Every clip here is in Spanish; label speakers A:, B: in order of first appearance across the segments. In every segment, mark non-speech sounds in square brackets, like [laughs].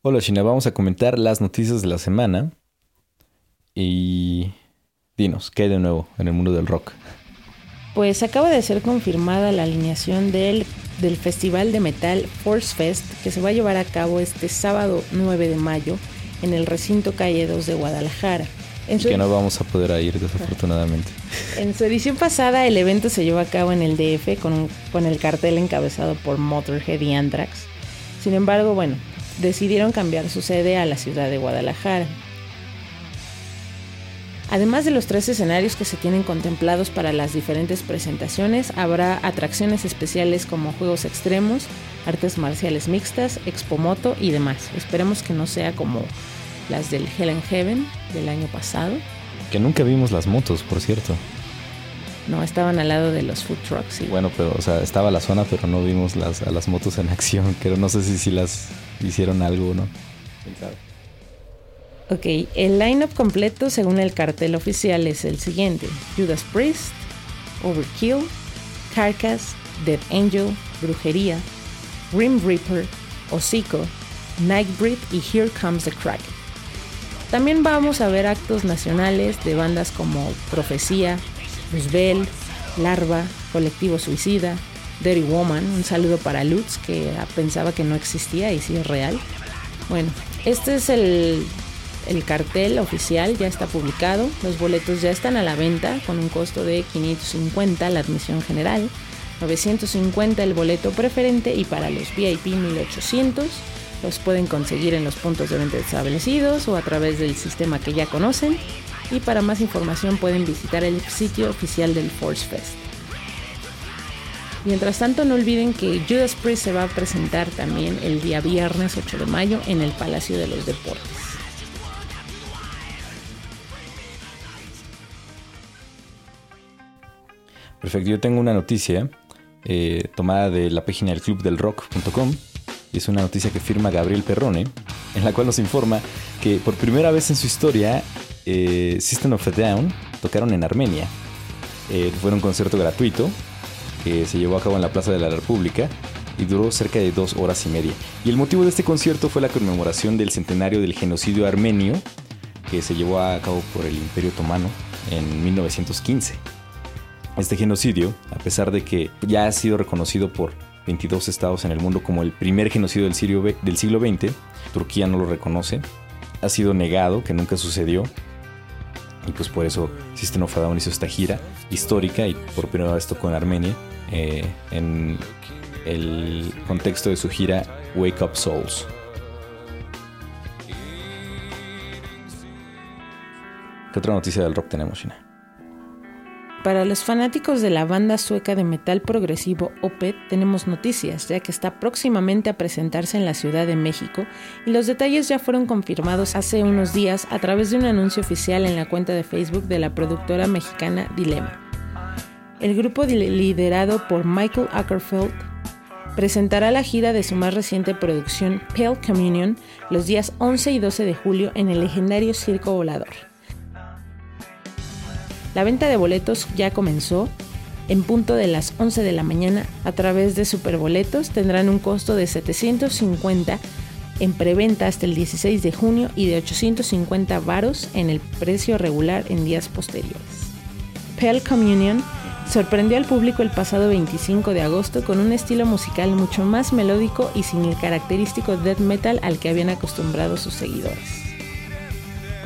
A: Hola China, vamos a comentar las noticias de la semana. Y dinos, ¿qué hay de nuevo en el mundo del rock?
B: Pues acaba de ser confirmada la alineación del, del Festival de Metal Force Fest que se va a llevar a cabo este sábado 9 de mayo en el recinto Calle 2 de Guadalajara. En
A: que no vamos a poder ir desafortunadamente. [laughs]
B: En su edición pasada el evento se llevó a cabo en el DF con, con el cartel encabezado por Motorhead y Anthrax. Sin embargo, bueno, decidieron cambiar su sede a la ciudad de Guadalajara. Además de los tres escenarios que se tienen contemplados para las diferentes presentaciones, habrá atracciones especiales como juegos extremos, artes marciales mixtas, expomoto y demás. Esperemos que no sea como las del Hell and Heaven del año pasado.
A: Que nunca vimos las motos, por cierto.
B: No, estaban al lado de los food trucks.
A: Bueno, pero, o sea, estaba la zona, pero no vimos las, a las motos en [laughs] acción. Pero no sé si, si las hicieron algo o no.
B: Ok, el lineup completo según el cartel oficial es el siguiente: Judas Priest, Overkill, Carcass, Dead Angel, Brujería, Grim Reaper, Hocico, Nightbreed y Here Comes the Kraken. También vamos a ver actos nacionales de bandas como Profecía, Roosevelt, Larva, Colectivo Suicida, Dirty Woman, un saludo para Lutz que pensaba que no existía y sí es real. Bueno, este es el, el cartel oficial, ya está publicado, los boletos ya están a la venta con un costo de 550 la admisión general, 950 el boleto preferente y para los VIP 1800 los pueden conseguir en los puntos de venta establecidos o a través del sistema que ya conocen. Y para más información pueden visitar el sitio oficial del Force Fest. Mientras tanto, no olviden que Judas Priest se va a presentar también el día viernes 8 de mayo en el Palacio de los Deportes.
A: Perfecto, yo tengo una noticia eh, tomada de la página del clubdelrock.com es una noticia que firma Gabriel Perrone, en la cual nos informa que por primera vez en su historia eh, System of a Down tocaron en Armenia. Eh, fue un concierto gratuito que se llevó a cabo en la Plaza de la República y duró cerca de dos horas y media. Y el motivo de este concierto fue la conmemoración del centenario del genocidio armenio que se llevó a cabo por el Imperio Otomano en 1915. Este genocidio, a pesar de que ya ha sido reconocido por 22 estados en el mundo como el primer genocidio del, del siglo XX. Turquía no lo reconoce. Ha sido negado, que nunca sucedió. Y pues por eso System of a Down hizo esta gira histórica y por primera vez tocó en Armenia eh, en el contexto de su gira Wake Up Souls. ¿Qué otra noticia del rock tenemos, China?
B: Para los fanáticos de la banda sueca de metal progresivo Opeth tenemos noticias, ya que está próximamente a presentarse en la Ciudad de México y los detalles ya fueron confirmados hace unos días a través de un anuncio oficial en la cuenta de Facebook de la productora mexicana Dilema. El grupo liderado por Michael Ackerfeld presentará la gira de su más reciente producción Pale Communion los días 11 y 12 de julio en el legendario Circo Volador. La venta de boletos ya comenzó. En punto de las 11 de la mañana a través de Superboletos tendrán un costo de 750 en preventa hasta el 16 de junio y de 850 varos en el precio regular en días posteriores. Pale Communion sorprendió al público el pasado 25 de agosto con un estilo musical mucho más melódico y sin el característico death metal al que habían acostumbrado sus seguidores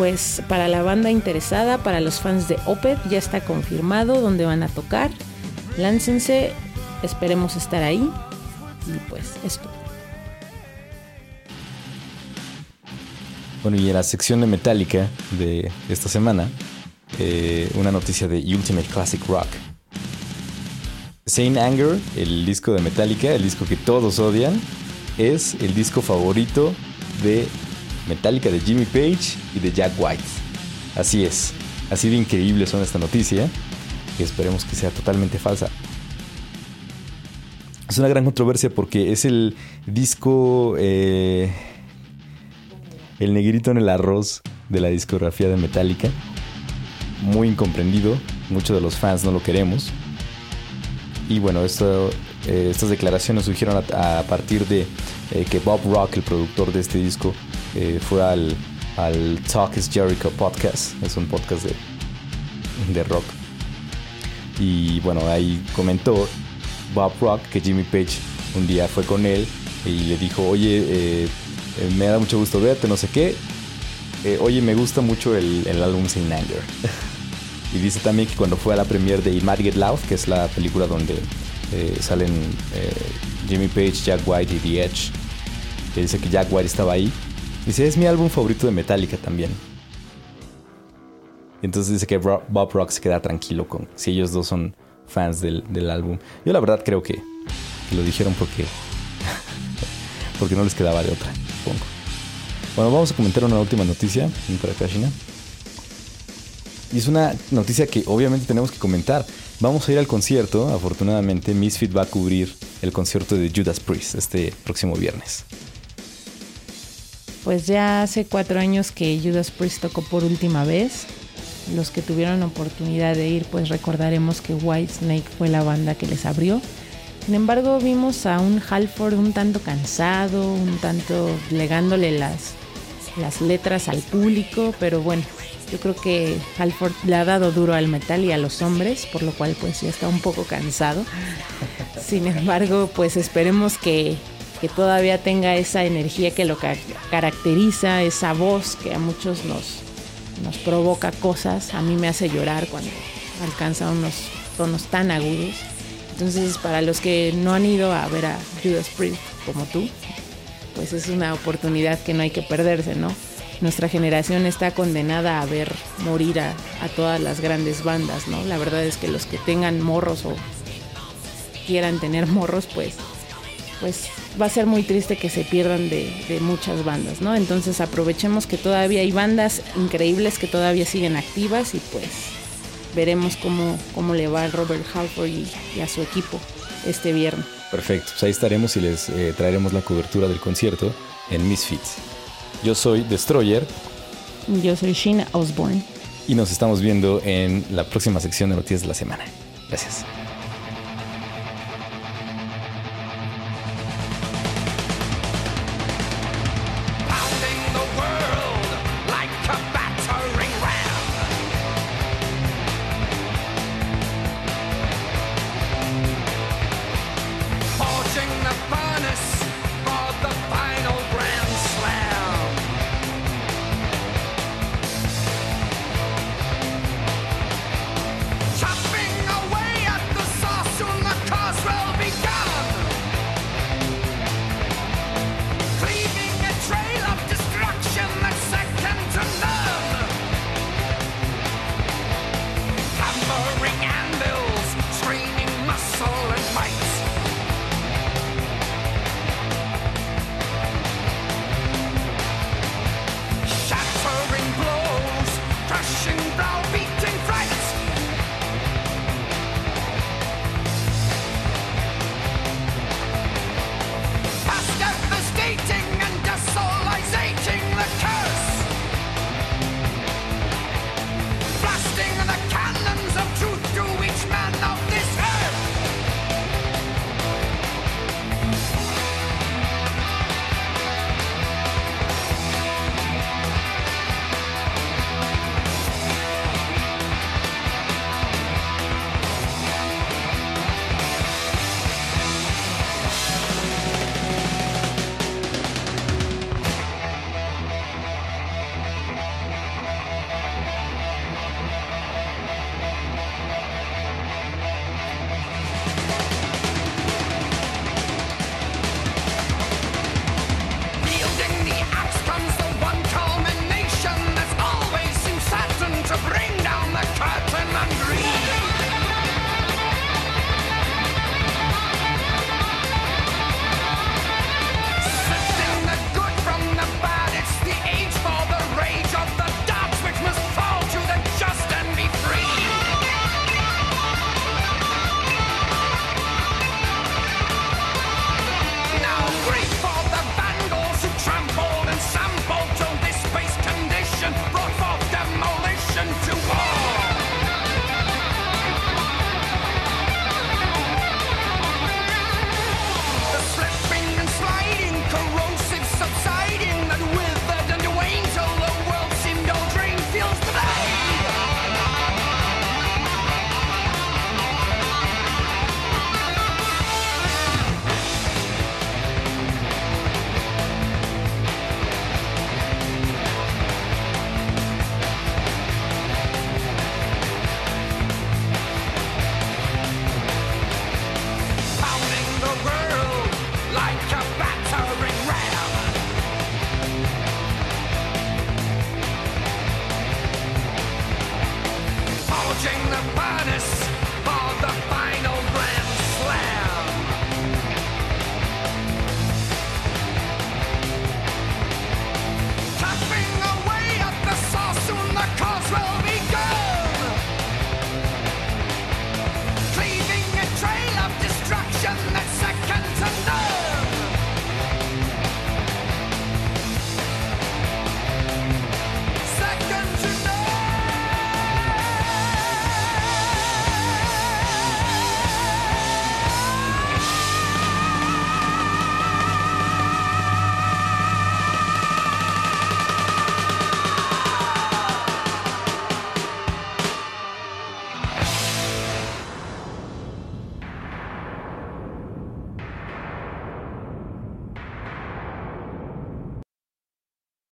B: pues para la banda interesada, para los fans de Opeth, ya está confirmado dónde van a tocar. Láncense, esperemos estar ahí. Y pues esto.
A: Bueno, y en la sección de Metallica de esta semana, eh, una noticia de Ultimate Classic Rock. Saint Anger, el disco de Metallica, el disco que todos odian, es el disco favorito de Metallica de Jimmy Page y de Jack White. Así es, así de increíble son esta noticia, que esperemos que sea totalmente falsa. Es una gran controversia porque es el disco, eh, el negrito en el arroz de la discografía de Metallica. Muy incomprendido, muchos de los fans no lo queremos. Y bueno, eh, estas declaraciones surgieron a, partir de eh, que Bob Rock, el productor de este disco, eh, fue al, al Talk is Jericho podcast. Es un podcast de, de rock. Y bueno, ahí comentó Bob Rock que Jimmy Page un día fue con él y le dijo, oye, eh, me da mucho gusto verte, no sé qué. oye, me gusta mucho el, el álbum Sin Anger. [laughs] y dice también que cuando fue a la premiere de Mad Get Loud, que es la película donde salen Jimmy Page, Jack White y The Edge, que dice que Jack White estaba ahí. Dice, es mi álbum favorito de Metallica también. Entonces dice que Bob Rock se queda tranquilo con si ellos dos son fans del, álbum. Yo la verdad creo que, lo dijeron porque, [laughs] porque no les quedaba de otra, supongo. Bueno, vamos a comentar una última noticia para Kashina. Y es una noticia que obviamente tenemos que comentar. Vamos a ir al concierto, afortunadamente Misfit va a cubrir el concierto de Judas Priest este próximo viernes.
B: Pues ya hace cuatro años que Judas Priest tocó por última vez. Los que tuvieron oportunidad de ir, pues recordaremos que Whitesnake fue la banda que les abrió. Sin embargo, vimos a un Halford un tanto cansado, un tanto legándole las, las letras al público, pero bueno, yo creo que Halford le ha dado duro al metal y a los hombres, por lo cual pues ya está un poco cansado. Sin embargo, pues esperemos que que todavía tenga esa energía que lo caracteriza, esa voz que a muchos nos, nos provoca cosas. A mí me hace llorar cuando alcanza unos tonos tan agudos. Entonces, para los que no han ido a ver a Judas Priest como tú, pues es una oportunidad que no hay que perderse, ¿no? Nuestra generación está condenada a ver morir a, a todas las grandes bandas, ¿no? La verdad es que los que tengan morros o quieran tener morros, pues pues va a ser muy triste que se pierdan de, muchas bandas, ¿no? Entonces aprovechemos que todavía hay bandas increíbles que todavía siguen activas y pues veremos cómo, cómo le va a Robert Halford y, a su equipo este viernes.
A: Perfecto, pues ahí estaremos y les eh, traeremos la cobertura del concierto en Misfits. Yo soy Destroyer.
B: Yo soy Sheena Osborne.
A: Y nos estamos viendo en la próxima sección de Noticias de la Semana. Gracias.